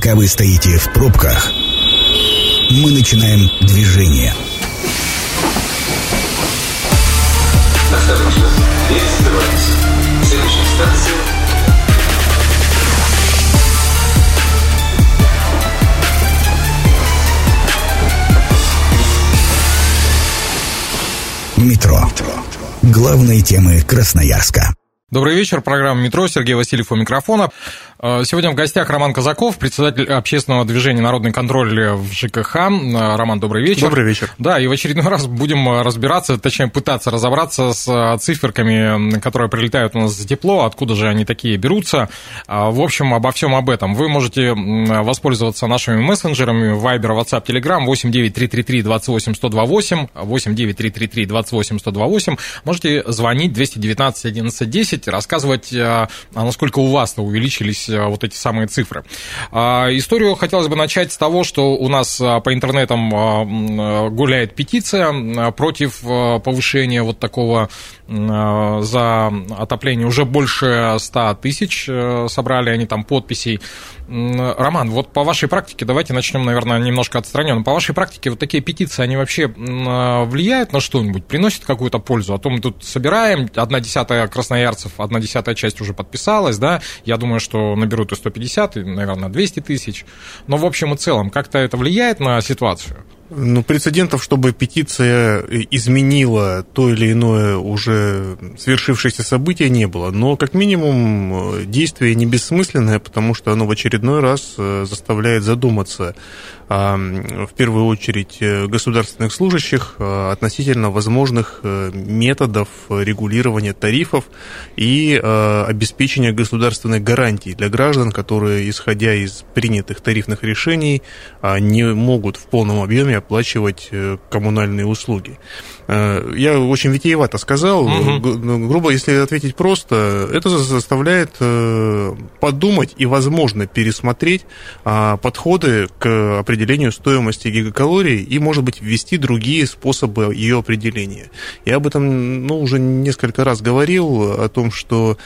Пока вы стоите в пробках, мы начинаем движение. Метро. Главные темы Красноярска. Добрый вечер, программа «Метро», Сергей Васильев у микрофона. Э, сегодня в гостях Роман Казаков, председатель общественного движения «Народный контроль» в ЖКХ. Э, Роман, добрый вечер. Добрый вечер. Да, и в очередной раз будем разбираться, точнее пытаться разобраться с э, циферками, которые прилетают у нас за тепло, откуда же они такие берутся. В общем, обо всем об этом. Вы можете воспользоваться нашими мессенджерами Viber, WhatsApp, Telegram 8933 28 128, 8933 28 128. Можете звонить 219 11 10 10, рассказывать, а насколько у вас увеличились э, вот эти самые цифры. А, историю хотелось бы начать с того, что у нас э, по интернетам гуляет петиция против повышения вот такого за отопление. Уже больше 100 тысяч собрали они там подписей. Роман, вот по вашей практике, давайте начнем, наверное, немножко отстраненно. По вашей практике вот такие петиции, они вообще влияют на что-нибудь, приносят какую-то пользу? А то мы тут собираем, одна десятая красноярцев, одна десятая часть уже подписалась, да, я думаю, что наберут и 150, и, наверное, 200 тысяч. Но в общем и целом, как-то это влияет на ситуацию? Ну, прецедентов, чтобы петиция изменила то или иное уже свершившееся событие, не было. Но, как минимум, действие не бессмысленное, потому что оно в очередной раз э, заставляет задуматься в первую очередь э, государственных служащих э, относительно возможных методов регулирования тарифов и обеспечения государственной гарантии для граждан, которые, исходя из принятых тарифных решений, не могут в полном объеме оплачивать э, коммунальные услуги. Э, я очень витиевато сказал, угу. грубо, если ответить просто, это заставляет подумать и, возможно, пересмотреть а, подходы к определению стоимости гигакалорий и, может быть, ввести другие способы ее определения. Я об этом ну, уже несколько раз говорил, о том, что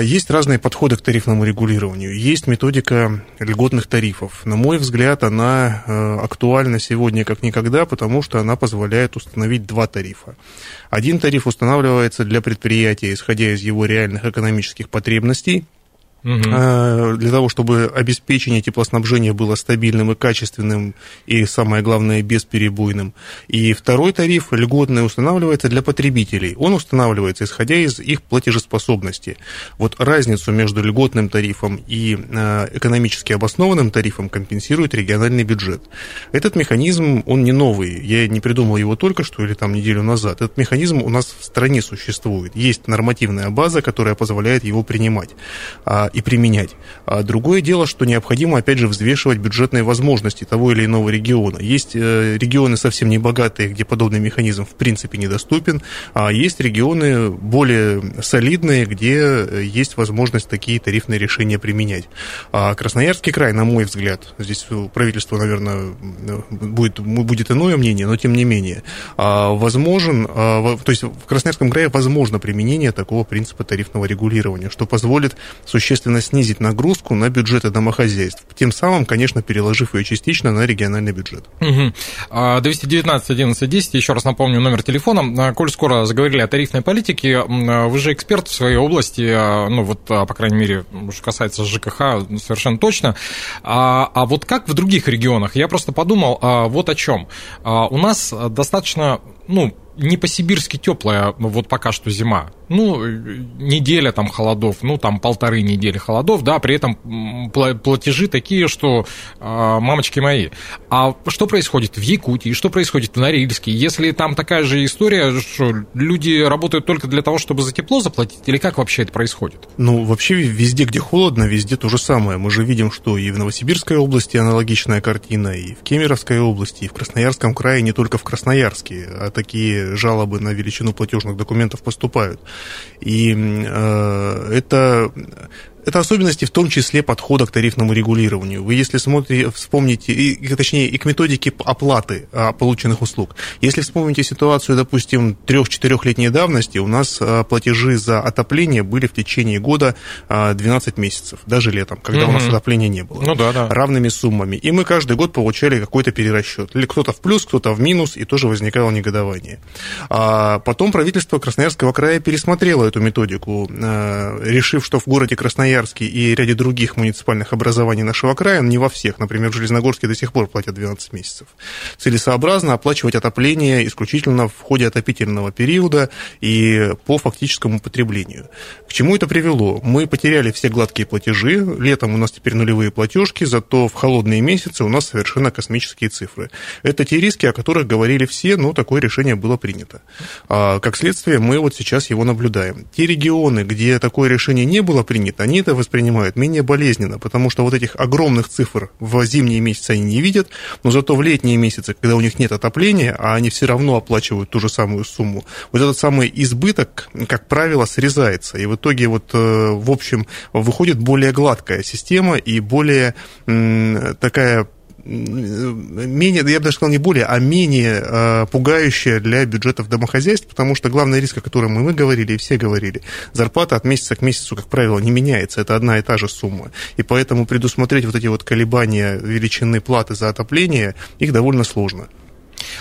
есть разные подходы к тарифному регулированию. Есть методика льготных тарифов. На мой взгляд, она э, актуальна сегодня как никогда, потому что она позволяет установить два тарифа. Один тариф устанавливается для предприятия, исходя из его реальных экономических потребностей, угу. для того, чтобы обеспечение теплоснабжения было стабильным и качественным, и, самое главное, бесперебойным. И второй тариф льготный устанавливается для потребителей. Он устанавливается, исходя из их платежеспособности. Вот разницу между льготным тарифом и а, экономически обоснованным тарифом компенсирует региональный бюджет. Этот механизм, он не новый. Я не придумал его только что или там неделю назад. Этот механизм у нас в стране существует. Есть нормативная база, которая позволяет его принимать. А, и применять. А другое дело, что необходимо, опять же, взвешивать бюджетные возможности того или иного региона. Есть э, регионы совсем не богатые, где подобный механизм в принципе недоступен, а есть регионы более солидные, где э, есть возможность такие тарифные решения применять. А Красноярский край, на мой взгляд, здесь правительство, наверное, будет, будет иное мнение, но тем не менее, а, возможен, а, то есть в Красноярском крае возможно применение такого принципа тарифного регулирования, что позволит существенно существенно снизить нагрузку на бюджеты домохозяйств, тем самым, конечно, переложив ее частично на региональный бюджет. Угу. 219 11 10, еще раз напомню номер телефона. А, коль скоро заговорили о тарифной политике, а, вы же эксперт в своей области, а, ну вот, по крайней мере, что касается ЖКХ, совершенно точно. А, а вот как в других регионах? Я просто подумал, вот о чем. У нас достаточно, ну, не по-сибирски теплая, вот пока что зима ну, неделя там холодов, ну, там полторы недели холодов, да, при этом платежи такие, что а, мамочки мои. А что происходит в Якутии, что происходит в Норильске? Если там такая же история, что люди работают только для того, чтобы за тепло заплатить, или как вообще это происходит? Ну, вообще везде, где холодно, везде то же самое. Мы же видим, что и в Новосибирской области аналогичная картина, и в Кемеровской области, и в Красноярском крае, не только в Красноярске, а такие жалобы на величину платежных документов поступают. И э, это это особенности в том числе подхода к тарифному регулированию. Вы, если смотрите, вспомните, и, точнее, и к методике оплаты а, полученных услуг. Если вспомните ситуацию, допустим, трех-четырехлетней давности, у нас а, платежи за отопление были в течение года 12 а, месяцев, даже летом, когда mm-hmm. у нас отопления не было. Ну да, да. Равными суммами. И мы каждый год получали какой-то перерасчет. Или кто-то в плюс, кто-то в минус, и тоже возникало негодование. А потом правительство Красноярского края пересмотрело эту методику, решив, что в городе Красноярске и ряде других муниципальных образований нашего края, не во всех, например, в Железногорске до сих пор платят 12 месяцев, целесообразно оплачивать отопление исключительно в ходе отопительного периода и по фактическому потреблению. К чему это привело? Мы потеряли все гладкие платежи, летом у нас теперь нулевые платежки, зато в холодные месяцы у нас совершенно космические цифры. Это те риски, о которых говорили все, но такое решение было принято. А, как следствие, мы вот сейчас его наблюдаем. Те регионы, где такое решение не было принято, они это воспринимают менее болезненно, потому что вот этих огромных цифр в зимние месяцы они не видят, но зато в летние месяцы, когда у них нет отопления, а они все равно оплачивают ту же самую сумму, вот этот самый избыток, как правило, срезается. И в итоге вот, э, в общем, выходит более гладкая система и более такая менее, я бы даже сказал, не более, а менее э, пугающая для бюджетов домохозяйств, потому что главный риск, о котором мы, мы говорили и все говорили, зарплата от месяца к месяцу, как правило, не меняется, это одна и та же сумма. И поэтому предусмотреть вот эти вот колебания величины платы за отопление, их довольно сложно.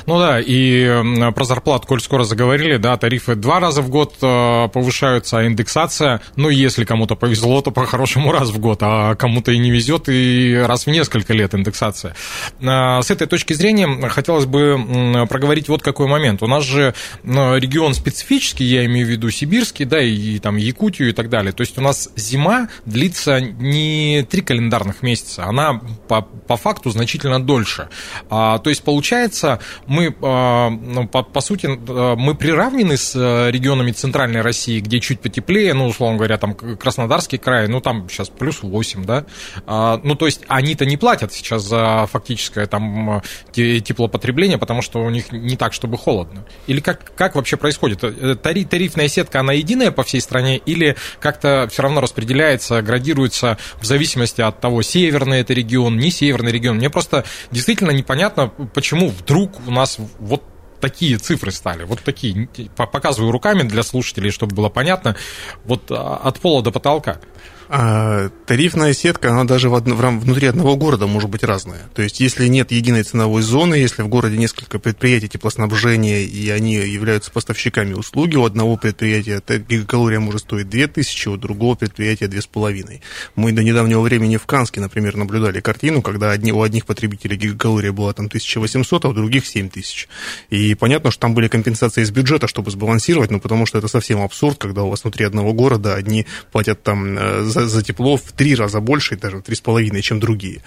Ну да, и про зарплату, коль скоро заговорили, да, тарифы два раза в год э, повышаются, а индексация, ну, если кому-то повезло, то по-хорошему раз в год, а кому-то и не везет, и раз в несколько лет индексация. А, с этой точки зрения хотелось бы проговорить вот какой момент. У нас же регион специфический, я имею в виду сибирский, да, и там Якутию и так далее. То есть у нас зима длится не три календарных месяца, она по, по факту значительно дольше. А, то есть получается, мы, а, ну, по, по сути, а, мы приравнены с э, регионами Центральной России, где чуть потеплее, ну, условно говоря, там Краснодарский край, ну, там сейчас плюс 8, да, а, ну, то есть они-то не платят сейчас за фактическое там теплопотребление, потому что у них не так, чтобы холодно. Или как, как вообще происходит? Э, тариф, тарифная сетка, она единая по всей стране или как-то все равно распределяется, градируется в зависимости от того, северный это регион, не северный регион? Мне просто действительно непонятно, почему вдруг у нас вот такие цифры стали, вот такие, показываю руками для слушателей, чтобы было понятно, вот а, от пола до потолка. А тарифная сетка, она даже в в, внутри одного города может быть разная. То есть, если нет единой ценовой зоны, если в городе несколько предприятий теплоснабжения, и они являются поставщиками услуги, у одного предприятия гигакалория может стоить 2000, у другого предприятия 2500. Мы до недавнего времени в Канске, например, наблюдали картину, когда одни, у одних потребителей гигакалория была там 1800, а у других 7000. И понятно, что там были компенсации из бюджета, чтобы сбалансировать, ну, потому что это совсем абсурд, когда у вас внутри одного города одни платят там э, за, за тепло в три раза больше, даже в три с половиной, чем другие.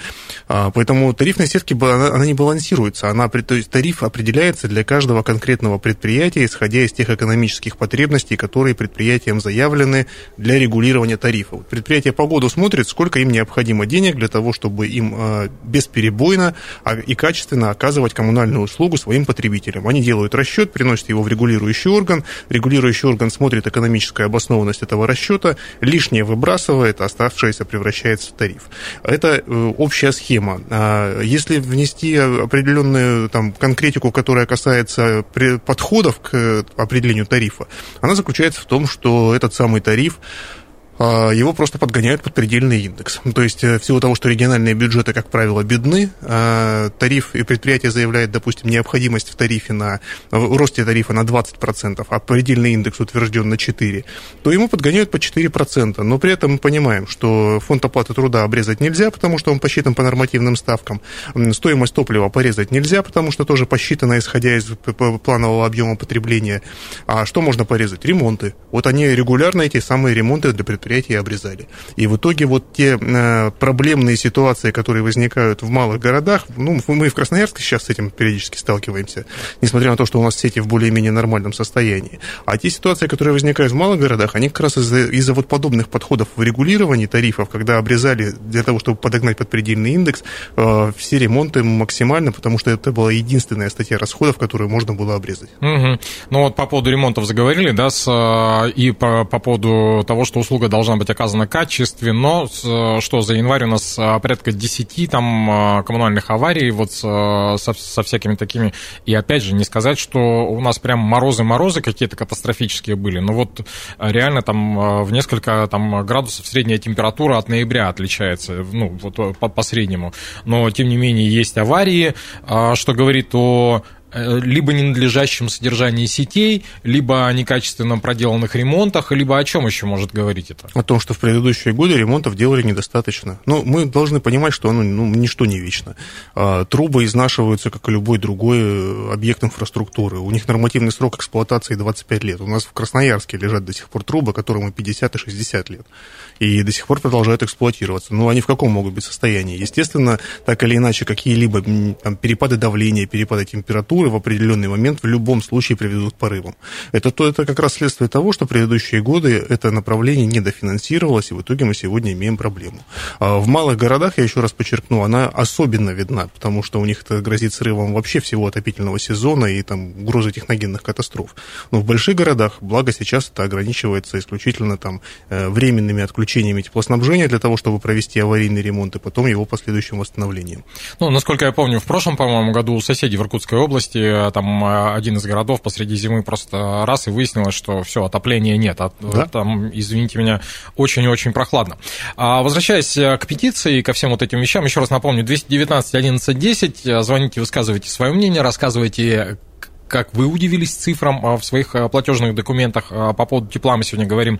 А, поэтому тарифная сетка, она, она не балансируется. Она, то есть тариф определяется для каждого конкретного предприятия, исходя из тех экономических потребностей, которые предприятиям заявлены для регулирования тарифа. Предприятие по году смотрит, сколько им необходимо денег для того, чтобы им а, бесперебойно и качественно оказывать коммунальную услугу своим потребителям. Они делают расчет, приносят его в регулирующий орган, регулирующий орган смотрит экономическую обоснованность этого расчета, лишнее выбрасывает, это оставшееся превращается в тариф. Это э, общая схема. А если внести определенную там, конкретику, которая касается подходов к определению тарифа, она заключается в том, что этот самый тариф его просто подгоняют под предельный индекс. То есть, э, в силу того, что региональные бюджеты, как правило, бедны, а, тариф и предприятие заявляет, допустим, необходимость в тарифе на, в росте тарифа на 20%, а предельный индекс утвержден на 4%, то ему подгоняют по 4%. Но при этом мы понимаем, что фонд оплаты труда обрезать нельзя, потому что он посчитан по нормативным ставкам. Стоимость топлива порезать нельзя, потому что тоже посчитано, исходя из планового объема потребления. А что можно порезать? Ремонты. Вот они регулярно, эти самые ремонты для предприятия предприятия обрезали. И в итоге вот те э, проблемные ситуации, которые возникают в малых городах, ну, мы в Красноярске сейчас с этим периодически сталкиваемся, несмотря на то, что у нас сети в более-менее нормальном состоянии. А те ситуации, которые возникают в малых городах, они как раз из-за из вот подобных подходов в регулировании тарифов, когда обрезали для того, чтобы подогнать под предельный индекс, э, все ремонты максимально, потому что это была единственная статья расходов, которую можно было обрезать. Угу. Ну вот по поводу ремонтов заговорили, да, с, э, и по, по поводу того, что услуга должна должна быть оказана качественно. Что за январь у нас порядка 10 там коммунальных аварий вот со, со всякими такими. И опять же, не сказать, что у нас прям морозы-морозы какие-то катастрофические были, но вот реально там в несколько там, градусов средняя температура от ноября отличается, ну, вот по, по среднему. Но, тем не менее, есть аварии, что говорит о Э, либо ненадлежащем содержании сетей, либо о некачественно проделанных ремонтах, либо о чем еще может говорить это? О том, что в предыдущие годы ремонтов делали недостаточно. Но ну, мы должны понимать, что оно ну, ничто не вечно. А, трубы изнашиваются, как и любой другой э, объект инфраструктуры. У них нормативный срок эксплуатации 25 лет. У нас в Красноярске лежат до сих пор трубы, которым и 50, и 60 лет. И до сих пор продолжают эксплуатироваться. Ну, они в каком могут быть состоянии? Естественно, так или иначе, какие-либо там, перепады давления, перепады температуры температуры в определенный момент в любом случае приведут к порывам. Это, то, это как раз следствие того, что предыдущие годы это направление недофинансировалось, и в итоге мы сегодня имеем проблему. А в малых городах, я еще раз подчеркну, она особенно видна, потому что у них это грозит срывом вообще всего отопительного сезона и там угрозой техногенных катастроф. Но в больших городах, благо сейчас это ограничивается исключительно там э, временными отключениями теплоснабжения для того, чтобы провести аварийный ремонт и потом его последующим восстановлением. Ну, насколько я помню, в прошлом, по-моему, году у соседей в Иркутской области области, там э, один из городов посреди зимы просто раз и выяснилось, что все, отопления нет. А да? Там, извините меня, очень-очень прохладно. А, возвращаясь э, к петиции и ко всем вот этим вещам, еще раз напомню, 219 11 10, звоните, высказывайте свое мнение, рассказывайте, как вы удивились цифрам а, в своих а, платежных документах а, по поводу тепла мы сегодня говорим,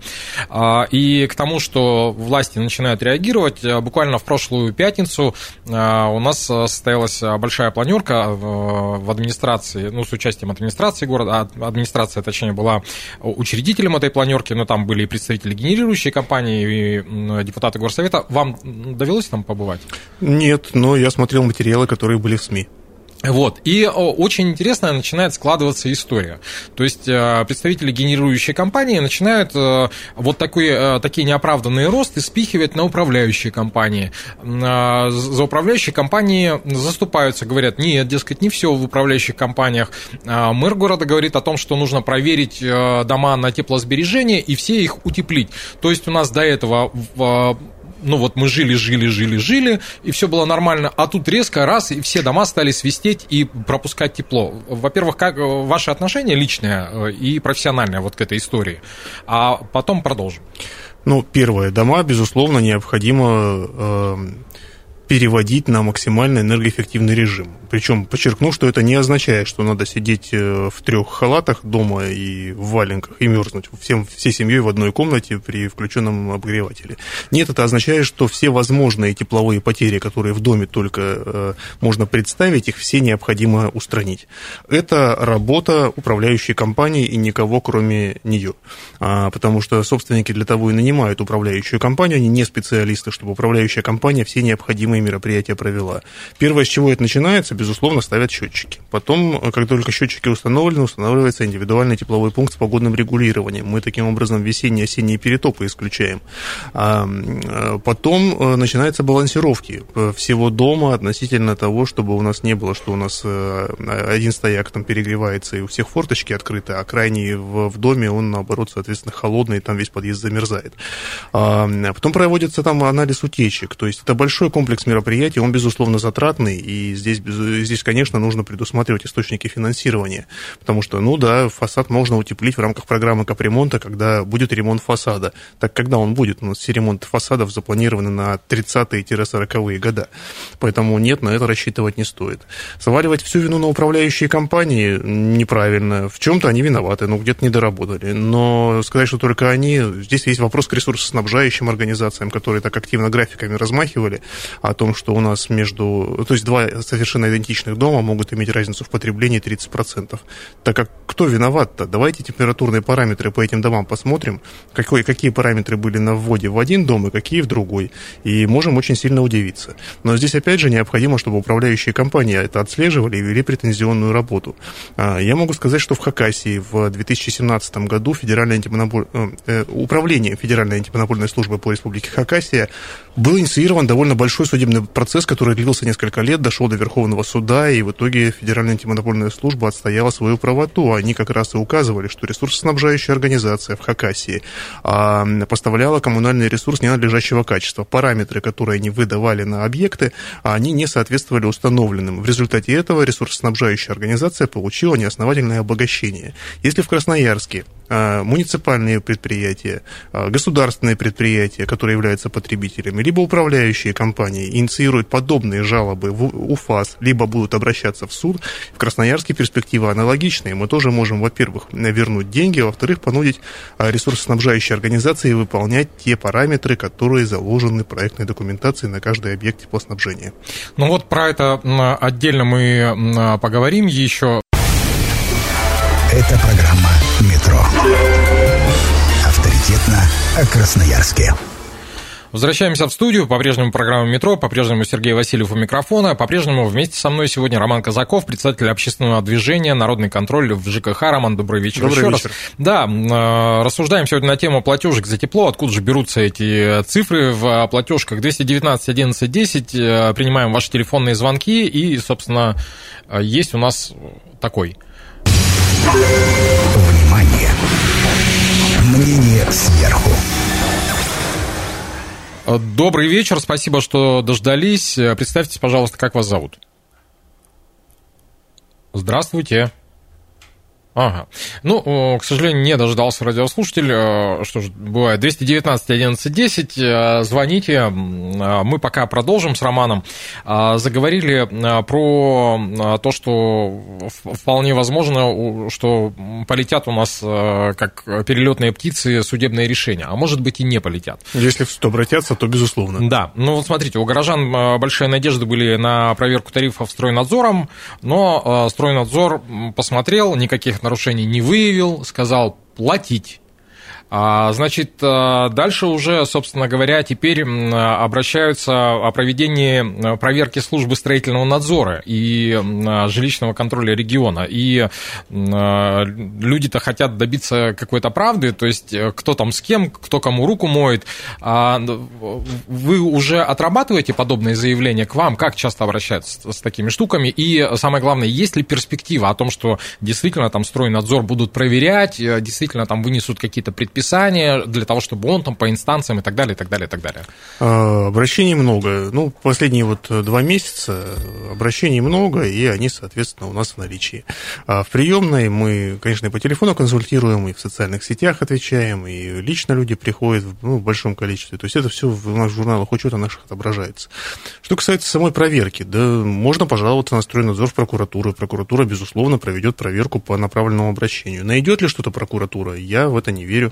и к тому, что власти начинают реагировать. Буквально в прошлую пятницу у нас состоялась большая планерка в администрации, ну, с участием администрации города, администрация, точнее, была учредителем этой планерки, но там были и представители генерирующей компании, и депутаты горсовета. Вам довелось там побывать? Нет, но я смотрел материалы, которые были в СМИ. Вот. И очень интересная начинает складываться история. То есть э, представители генерирующей компании начинают э, вот такой, э, такие неоправданные росты спихивать на управляющие компании. За управляющие компании заступаются, говорят, нет, дескать, не все в управляющих компаниях. Мэр города говорит о том, что нужно проверить дома на теплосбережение и все их утеплить. То есть у нас до этого ну вот мы жили, жили, жили, жили, и все было нормально, а тут резко раз, и все дома стали свистеть и пропускать тепло. Во-первых, как э, ваше отношение личное э, и профессиональное вот к этой истории, а потом продолжим. Ну, первое, дома, безусловно, необходимо э, переводить на максимально энергоэффективный режим. Причем подчеркну, что это не означает, что надо сидеть э, в трех халатах дома и в валенках и мерзнуть всем, всей семьей в одной комнате при включенном обогревателе. Нет, это означает, что все возможные тепловые потери, которые в доме только э, можно представить, их все необходимо устранить. Это работа управляющей компании и никого кроме нее. А, потому что собственники для того и нанимают управляющую компанию, они не специалисты, чтобы управляющая компания все необходимые мероприятия провела. Первое, с чего это начинается, безусловно, ставят счетчики. Потом, как только счетчики установлены, устанавливается индивидуальный тепловой пункт с погодным регулированием. Мы таким образом весенние и осенние перетопы исключаем. А, потом э, начинаются балансировки всего дома относительно того, чтобы у нас не было, что у нас э, один стояк там перегревается и у всех форточки открыты, а крайний в, доме он, наоборот, соответственно, холодный, и там весь подъезд замерзает. А, потом проводится там анализ утечек. То есть это большой комплекс мероприятий, он, безусловно, затратный, и здесь, здесь, конечно, нужно предусматривать источники финансирования, потому что, ну да, фасад можно утеплить в рамках программы капремонта, когда будет ремонт фасада. Так когда он будет? У нас все ремонты фасадов запланированы на 30-40-е года, поэтому нет, на это рассчитывать не стоит. Сваливать всю вину на управляющие компании неправильно. В чем-то они виноваты, ну где-то не доработали. Но сказать, что только они... Здесь есть вопрос к ресурсоснабжающим организациям, которые так активно графиками размахивали, о том, что у нас между... То есть два совершенно идентичных дома могут иметь разницу в потреблении 30%. Так как кто виноват-то? Давайте температурные параметры по этим домам посмотрим, какой, какие параметры были на вводе в один дом и какие в другой. И можем очень сильно удивиться. Но здесь, опять же, необходимо, чтобы управляющие компании это отслеживали и вели претензионную работу. А, я могу сказать, что в Хакасии в 2017 году Федеральное антимонополь... Э, э, управление Федеральной антимонопольной службы по Республике Хакасия был инициирован довольно большой судебный судебный процесс, который длился несколько лет, дошел до Верховного суда, и в итоге Федеральная антимонопольная служба отстояла свою правоту. Они как раз и указывали, что ресурсоснабжающая организация в Хакасии а, поставляла коммунальный ресурс ненадлежащего качества. Параметры, которые они выдавали на объекты, они не соответствовали установленным. В результате этого ресурсоснабжающая организация получила неосновательное обогащение. Если в Красноярске а, муниципальные предприятия, а, государственные предприятия, которые являются потребителями, либо управляющие компании инициируют подобные жалобы в УФАС, либо будут обращаться в суд, в Красноярске перспектива аналогичная. Мы тоже можем, во-первых, вернуть деньги, а во-вторых, понудить ресурсоснабжающие организации выполнять те параметры, которые заложены в проектной документации на каждый объект теплоснабжения. Ну вот про это отдельно мы поговорим еще. Это программа «Метро». Авторитетно о Красноярске. Возвращаемся в студию. По-прежнему программа «Метро», по-прежнему Сергей Васильев у микрофона, по-прежнему вместе со мной сегодня Роман Казаков, председатель общественного движения «Народный контроль» в ЖКХ. Роман, добрый вечер добрый еще вечер. раз. Да, э, рассуждаем сегодня на тему платежек за тепло, откуда же берутся эти цифры в платежках 219 11 10, принимаем ваши телефонные звонки, и, собственно, есть у нас такой. Внимание! Мнение сверху. Добрый вечер, спасибо, что дождались. Представьтесь, пожалуйста, как вас зовут. Здравствуйте. Ага. Ну, к сожалению, не дождался радиослушатель. Что же, бывает, 219 11 10. Звоните. Мы пока продолжим с Романом. Заговорили про то, что вполне возможно, что полетят у нас как перелетные птицы судебные решения. А может быть и не полетят. Если в суд обратятся, то безусловно. Да. Ну, вот смотрите, у горожан большие надежды были на проверку тарифов стройнадзором, но стройнадзор посмотрел, никаких нарушений не выявил, сказал платить. А, значит, дальше уже, собственно говоря, теперь обращаются о проведении проверки службы строительного надзора и жилищного контроля региона. И люди-то хотят добиться какой-то правды, то есть э, кто там с кем, кто кому руку моет. А, вы уже отрабатываете подобные заявления к вам? Как часто обращаются с такими штуками? И самое главное, есть ли перспектива о том, что действительно там стройнадзор будут проверять, э, действительно там вынесут какие-то предписания, предписание для того, чтобы он там по инстанциям и так далее, и так далее, и так далее? А, обращений много. Ну, последние вот два месяца обращений много, и они, соответственно, у нас в наличии. А в приемной мы, конечно, и по телефону консультируем, и в социальных сетях отвечаем, и лично люди приходят ну, в большом количестве. То есть это все в наших журналах учета наших отображается. Что касается самой проверки, да, можно пожаловаться на стройнадзор прокуратуру. Прокуратура, безусловно, проведет проверку по направленному обращению. Найдет ли что-то прокуратура? Я в это не верю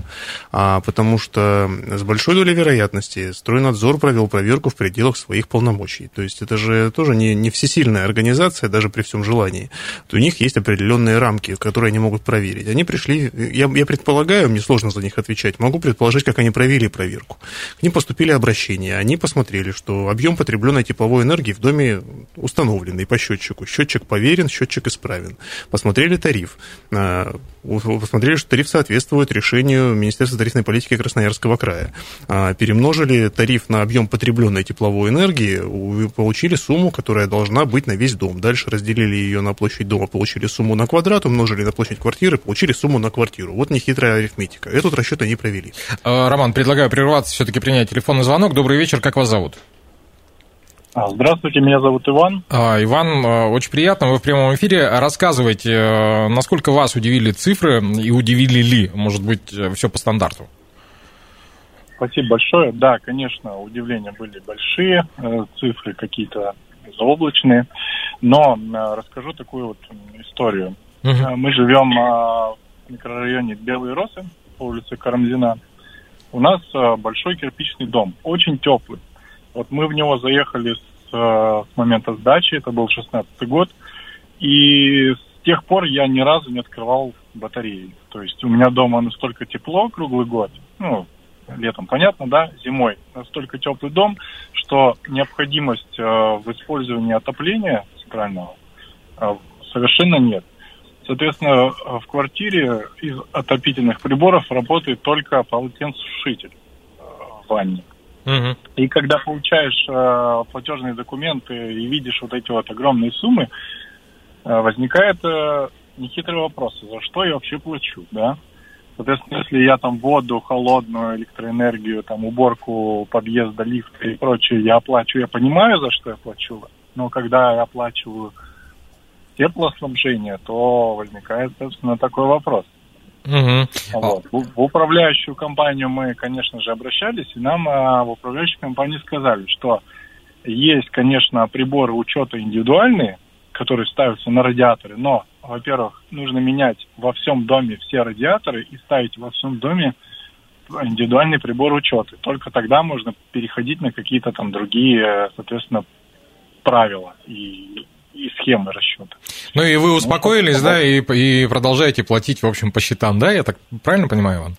а, потому что с большой долей вероятности стройнадзор провел проверку в пределах своих полномочий. То есть это же тоже не, не всесильная организация, даже при всем желании. То у них есть определенные рамки, которые они могут проверить. Они пришли, я, я предполагаю, мне сложно за них отвечать, могу предположить, как они провели проверку. К ним поступили обращения, они посмотрели, что объем потребленной тепловой энергии в доме установленный по счетчику. Счетчик поверен, счетчик исправен. Посмотрели тариф, а, посмотрели, что тариф соответствует решению Министерства тарифной политики Красноярского края. А, перемножили тариф на объем потребленной тепловой энергии, получили сумму, которая должна быть на весь дом. Дальше разделили ее на площадь дома, получили сумму на квадрат, умножили на площадь квартиры, получили сумму на квартиру. Вот нехитрая арифметика. Этот расчет они провели. А, Роман, предлагаю прерваться, все-таки принять телефонный звонок. Добрый вечер, как вас зовут? А, здравствуйте, меня зовут Иван. А, Иван, э, очень приятно, вы в прямом эфире. Рассказывайте, э, насколько вас удивили цифры и удивили ли, может быть, э, все по стандарту? Спасибо большое. Да, конечно, удивления были большие, цифры какие-то заоблачные, но расскажу такую вот историю. Угу. Мы живем в микрорайоне Белые Росы по улице Карамзина. У нас большой кирпичный дом, очень теплый. Вот мы в него заехали с, э, с момента сдачи, это был 16 год, и с тех пор я ни разу не открывал батареи. То есть у меня дома настолько тепло круглый год, ну, летом, понятно, да, зимой настолько теплый дом, что необходимость э, в использовании отопления центрального э, совершенно нет. Соответственно, в квартире из отопительных приборов работает только полотенцесушитель в ванне. Угу. И когда получаешь э, платежные документы и видишь вот эти вот огромные суммы, э, возникает э, нехитрый вопрос, за что я вообще плачу, да? Соответственно, если я там воду, холодную, электроэнергию, там уборку подъезда, лифта и прочее я оплачу, я понимаю, за что я плачу, но когда я оплачиваю теплоснабжение, то возникает, собственно, такой вопрос. Угу. Вот. В, управляющую компанию мы, конечно же, обращались, и нам а, в управляющей компании сказали, что есть, конечно, приборы учета индивидуальные, которые ставятся на радиаторы, но, во-первых, нужно менять во всем доме все радиаторы и ставить во всем доме индивидуальный прибор учета. Только тогда можно переходить на какие-то там другие, соответственно, правила и и схемы расчета. Ну и вы успокоились, ну, да, и, и продолжаете платить, в общем, по счетам, да? Я так правильно понимаю, Иван?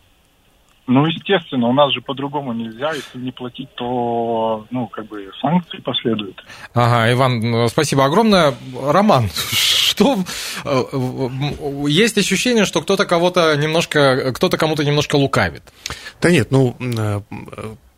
Ну, естественно, у нас же по-другому нельзя. Если не платить, то, ну, как бы санкции последуют. Ага, Иван, спасибо огромное. Роман, что... Э, есть ощущение, что кто-то кого-то немножко... Кто-то кому-то немножко лукавит. Да нет, ну, э,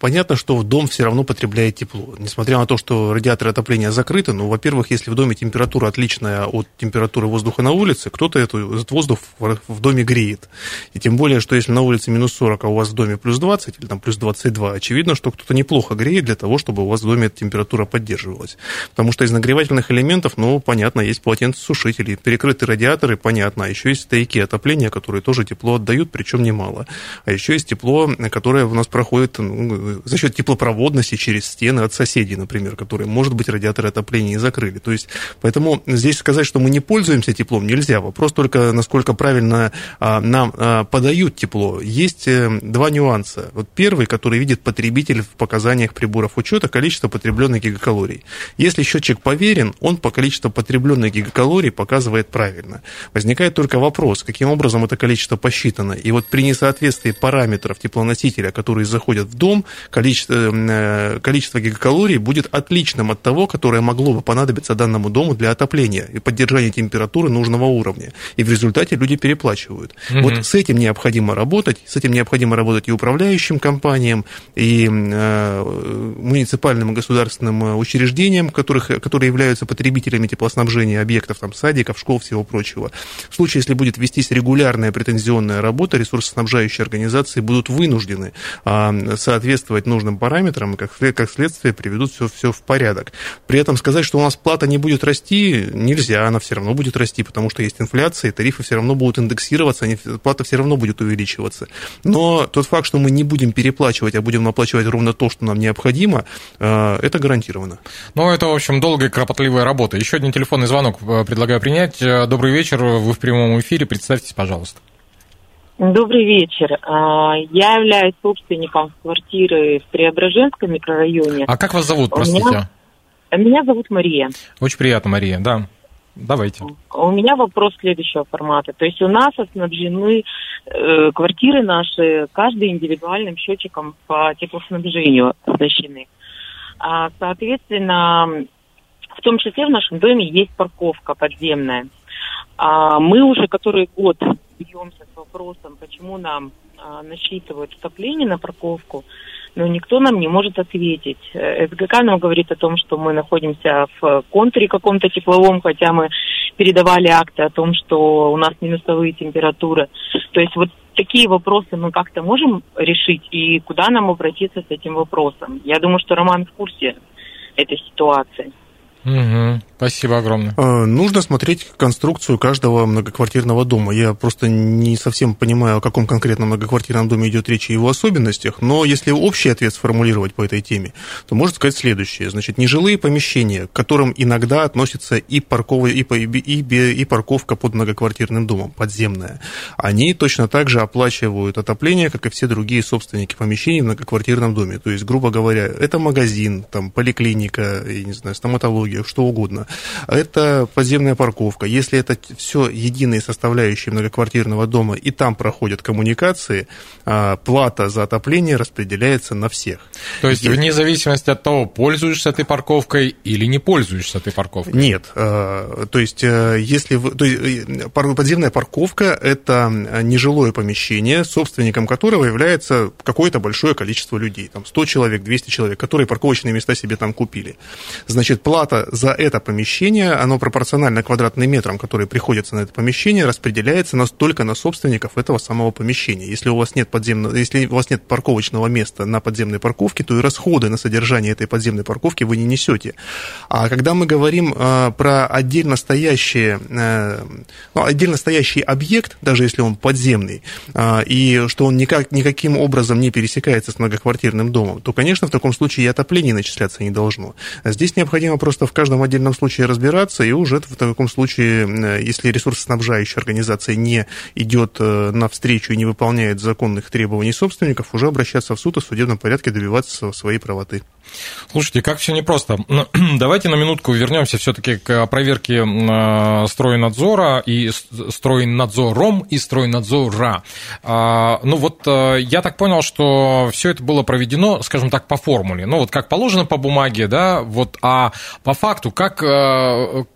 Понятно, что в дом все равно потребляет тепло. Несмотря на то, что радиаторы отопления закрыты, ну, во-первых, если в доме температура отличная от температуры воздуха на улице, кто-то этот воздух в доме греет. И тем более, что если на улице минус 40, а у вас в доме плюс 20 или там плюс 22, очевидно, что кто-то неплохо греет для того, чтобы у вас в доме эта температура поддерживалась. Потому что из нагревательных элементов, ну, понятно, есть полотенцесушители, перекрытые радиаторы, понятно, а еще есть стояки отопления, которые тоже тепло отдают, причем немало. А еще есть тепло, которое у нас проходит ну, за счет теплопроводности через стены от соседей, например, которые, может быть, радиаторы отопления и закрыли. То есть, поэтому здесь сказать, что мы не пользуемся теплом, нельзя. Вопрос только, насколько правильно а, нам а, подают тепло. Есть а, два нюанса. Вот первый, который видит потребитель в показаниях приборов учета, количество потребленных гигакалорий. Если счетчик поверен, он по количеству потребленных гигакалорий показывает правильно. Возникает только вопрос, каким образом это количество посчитано. И вот при несоответствии параметров теплоносителя, которые заходят в дом, количество, э, количество гигакалорий будет отличным от того, которое могло бы понадобиться данному дому для отопления и поддержания температуры нужного уровня. И в результате люди переплачивают. Угу. Вот с этим необходимо работать, с этим необходимо работать и управляющим компаниям, и э, муниципальным и государственным учреждениям, которых, которые являются потребителями теплоснабжения объектов, там, садиков, школ, всего прочего. В случае, если будет вестись регулярная претензионная работа, ресурсоснабжающие организации будут вынуждены э, соответствовать соответствовать нужным параметрам, и как, как следствие приведут все, все в порядок. При этом сказать, что у нас плата не будет расти, нельзя, она все равно будет расти, потому что есть инфляция, и тарифы все равно будут индексироваться, они, плата все равно будет увеличиваться. Но тот факт, что мы не будем переплачивать, а будем оплачивать ровно то, что нам необходимо, э, это гарантированно. Ну, это, в общем, долгая кропотливая работа. Еще один телефонный звонок э, предлагаю принять. Э, добрый вечер, вы в прямом эфире, представьтесь, пожалуйста. Добрый вечер. А, я являюсь собственником квартиры в Преображенском микрорайоне. А как вас зовут, простите? Меня, меня зовут Мария. Очень приятно, Мария, да. Давайте. У меня вопрос следующего формата. То есть у нас снабжены э, квартиры наши, каждый индивидуальным счетчиком по теплоснабжению оснащены. А, соответственно, в том числе в нашем доме есть парковка подземная. А мы уже который год бьемся вопросом, почему нам а, насчитывают отопление на парковку, но никто нам не может ответить. Э, СГК нам говорит о том, что мы находимся в контуре каком-то тепловом, хотя мы передавали акты о том, что у нас минусовые температуры. То есть вот такие вопросы мы как-то можем решить и куда нам обратиться с этим вопросом? Я думаю, что Роман в курсе этой ситуации. Угу. Спасибо огромное. А, нужно смотреть конструкцию каждого многоквартирного дома. Я просто не совсем понимаю, о каком конкретном многоквартирном доме идет речь и его особенностях, но если общий ответ сформулировать по этой теме, то можно сказать следующее. Значит, нежилые помещения, к которым иногда относятся и, парковая, и, и, и, и парковка под многоквартирным домом, подземная, они точно так же оплачивают отопление, как и все другие собственники помещений в многоквартирном доме. То есть, грубо говоря, это магазин, там, поликлиника, я не знаю, стоматология, что угодно Это подземная парковка. Если это все единые составляющие многоквартирного дома, и там проходят коммуникации, а, плата за отопление распределяется на всех. То есть, и... вне зависимости от того, пользуешься ты парковкой или не пользуешься ты парковкой? Нет. А, то есть, э, если вы, то есть, э, подземная парковка – это нежилое помещение, собственником которого является какое-то большое количество людей, там 100 человек, 200 человек, которые парковочные места себе там купили. Значит, плата за это помещение, оно пропорционально квадратным метрам, которые приходятся на это помещение, распределяется на, только на собственников этого самого помещения. Если у вас нет подземного, если у вас нет парковочного места на подземной парковке, то и расходы на содержание этой подземной парковки вы не несете. А когда мы говорим э, про отдельно стоящие, э, ну, отдельно стоящий объект, даже если он подземный, э, и что он никак, никаким образом не пересекается с многоквартирным домом, то, конечно, в таком случае и отопление начисляться не должно. Здесь необходимо просто в каждом отдельном случае разбираться, и уже в таком случае, э, если ресурсоснабжающая организация не идет э, навстречу и не выполняет законных требований собственников, уже обращаться в суд и в судебном порядке добиваться своей правоты. Слушайте, как все непросто. Давайте на минутку вернемся все-таки к проверке э, стройнадзора и стройнадзором и стройнадзора. А, ну вот я так понял, что все это было проведено, скажем так, по формуле. Ну вот как положено по бумаге, да, вот, а по факту, как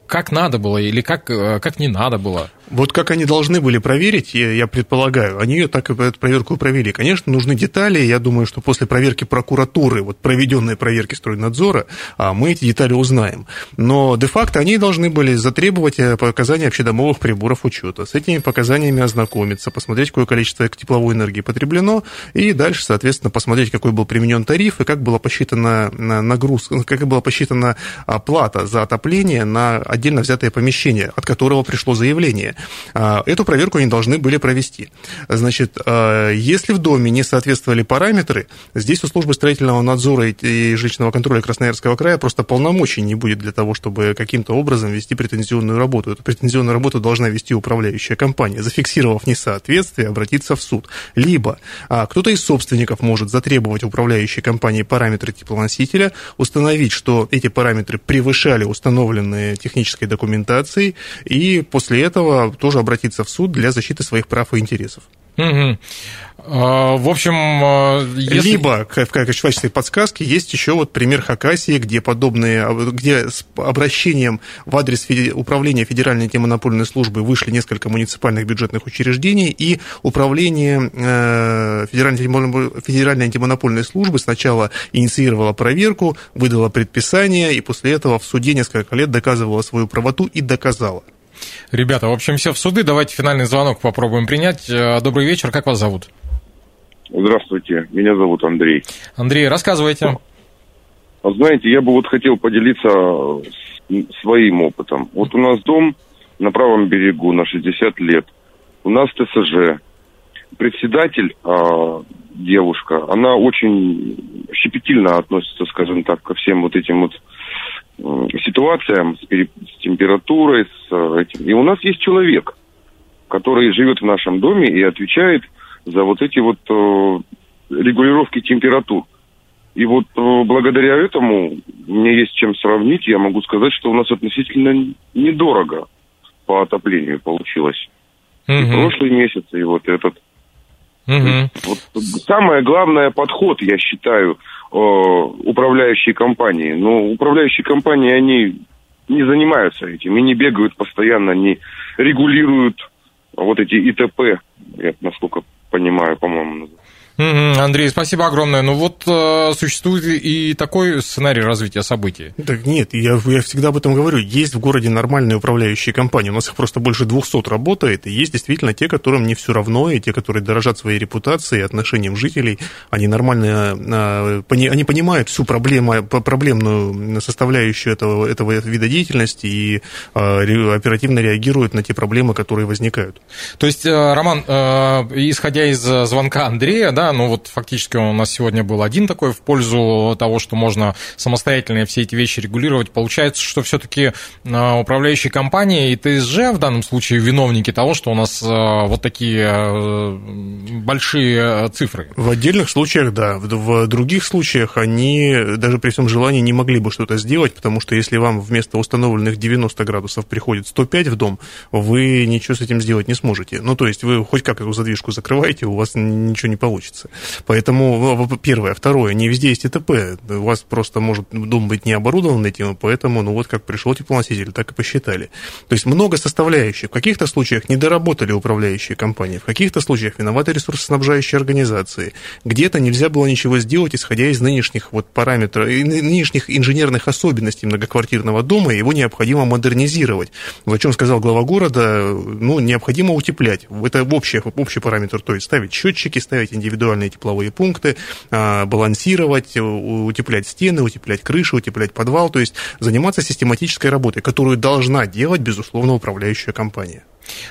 как надо было или как, э, как не надо было? Вот как они должны были проверить, я, я предполагаю, они ее так и эту проверку провели. Конечно, нужны детали, я думаю, что после проверки прокуратуры, вот проведенной проверки стройнадзора, а, мы эти детали узнаем. Но де-факто они должны были затребовать э, показания общедомовых приборов учета, с этими показаниями ознакомиться, посмотреть, какое количество тепловой энергии потреблено, и дальше, соответственно, посмотреть, какой был применен тариф, и как была посчитана нагрузка, как была посчитана плата за отопление на отдельно взятое помещение, от которого пришло заявление. А, эту проверку они должны были провести. Значит, а, если в доме не соответствовали параметры, здесь у службы строительного надзора и жилищного контроля Красноярского края просто полномочий не будет для того, чтобы каким-то образом вести претензионную работу. Эту претензионную работу должна вести управляющая компания. Зафиксировав несоответствие, обратиться в суд. Либо а, кто-то из собственников может затребовать управляющей компании параметры теплоносителя, установить, что эти параметры превышали установленные технические технической документацией, и после этого тоже обратиться в суд для защиты своих прав и интересов. Угу. В общем, а, если... либо в качестве подсказки есть еще вот пример Хакасии, где подобные, где с обращением в адрес управления Федеральной антимонопольной службы вышли несколько муниципальных бюджетных учреждений, и управление э, Федеральной антимонопольной службы сначала инициировало проверку, выдало предписание, и после этого в суде несколько лет доказывало свою правоту и доказало. Ребята, в общем, все в суды. Давайте финальный звонок попробуем принять. Э, добрый вечер, как вас зовут? Здравствуйте, меня зовут Андрей. Андрей, рассказывайте. А знаете, я бы вот хотел поделиться своим опытом. Вот у нас дом на правом берегу на 60 лет. У нас ТСЖ. Председатель, а, девушка, она очень щепетильно относится, скажем так, ко всем вот этим вот ситуациям с, пере... с температурой, с э, этим. И у нас есть человек, который живет в нашем доме и отвечает за вот эти вот э, регулировки температур. И вот э, благодаря этому мне есть чем сравнить. Я могу сказать, что у нас относительно недорого по отоплению получилось. Угу. И прошлый месяц, и вот этот. Угу. Вот самое главное подход, я считаю, Э, управляющие компании. Но управляющие компании, они не занимаются этим и не бегают постоянно, не регулируют вот эти ИТП, я насколько понимаю, по-моему, Андрей, спасибо огромное. Ну вот э, существует и такой сценарий развития событий. Так нет, я, я всегда об этом говорю. Есть в городе нормальные управляющие компании. У нас их просто больше 200 работает. И есть действительно те, которым не все равно, и те, которые дорожат своей репутацией, отношением жителей. Они нормально, э, они понимают всю проблему, проблемную составляющую этого, этого вида деятельности и э, оперативно реагируют на те проблемы, которые возникают. То есть, Роман, исходя из звонка Андрея, да, да, ну вот фактически у нас сегодня был один такой в пользу того, что можно самостоятельно все эти вещи регулировать. Получается, что все-таки а, управляющие компании и ТСЖ в данном случае виновники того, что у нас а, вот такие а, большие цифры. В отдельных случаях, да. В других случаях они даже при всем желании не могли бы что-то сделать, потому что если вам вместо установленных 90 градусов приходит 105 в дом, вы ничего с этим сделать не сможете. Ну, то есть вы хоть как эту задвижку закрываете, у вас ничего не получится. Поэтому, первое. Второе, не везде есть ИТП. У вас просто может дом быть не оборудован этим, поэтому, ну, вот как пришел теплоноситель, так и посчитали. То есть много составляющих. В каких-то случаях не доработали управляющие компании, в каких-то случаях виноваты ресурсоснабжающие организации. Где-то нельзя было ничего сделать, исходя из нынешних вот параметров, нынешних инженерных особенностей многоквартирного дома, его необходимо модернизировать. О чем сказал глава города, ну, необходимо утеплять. Это общий, общий параметр, то есть ставить счетчики, ставить индивидуальные тепловые пункты, а, балансировать, утеплять стены, утеплять крышу, утеплять подвал, то есть заниматься систематической работой, которую должна делать, безусловно, управляющая компания.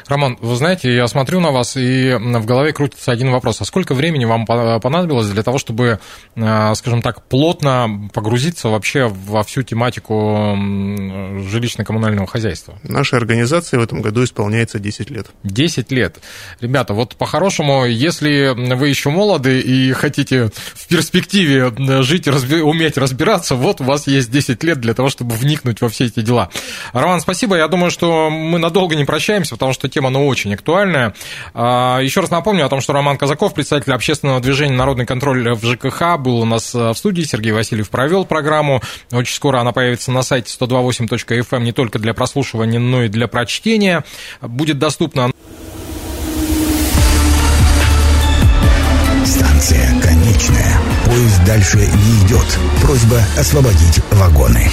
Роман, вы знаете, я смотрю на вас, и в голове крутится один вопрос. А сколько времени вам понадобилось для того, чтобы, э, скажем так, плотно погрузиться вообще во всю тематику жилищно-коммунального хозяйства? Нашей организации в этом году исполняется 10 лет. 10 лет. Ребята, вот по-хорошему, если вы еще молоды и хотите в перспективе жить, разби- уметь разбираться, вот у вас есть 10 лет для того, чтобы вникнуть во все эти дела. Роман, спасибо. Я думаю, что мы надолго не прощаемся, потому что тема, ну, очень актуальная. А, Еще раз напомню о том, что Роман Казаков, представитель общественного движения «Народный контроль» в ЖКХ, был у нас э, в студии. Сергей Васильев провел программу. Очень скоро она появится на сайте 128.fm эм не только для прослушивания, но и для прочтения. Будет доступна Станция конечная. Поезд дальше не идет. Просьба освободить вагоны.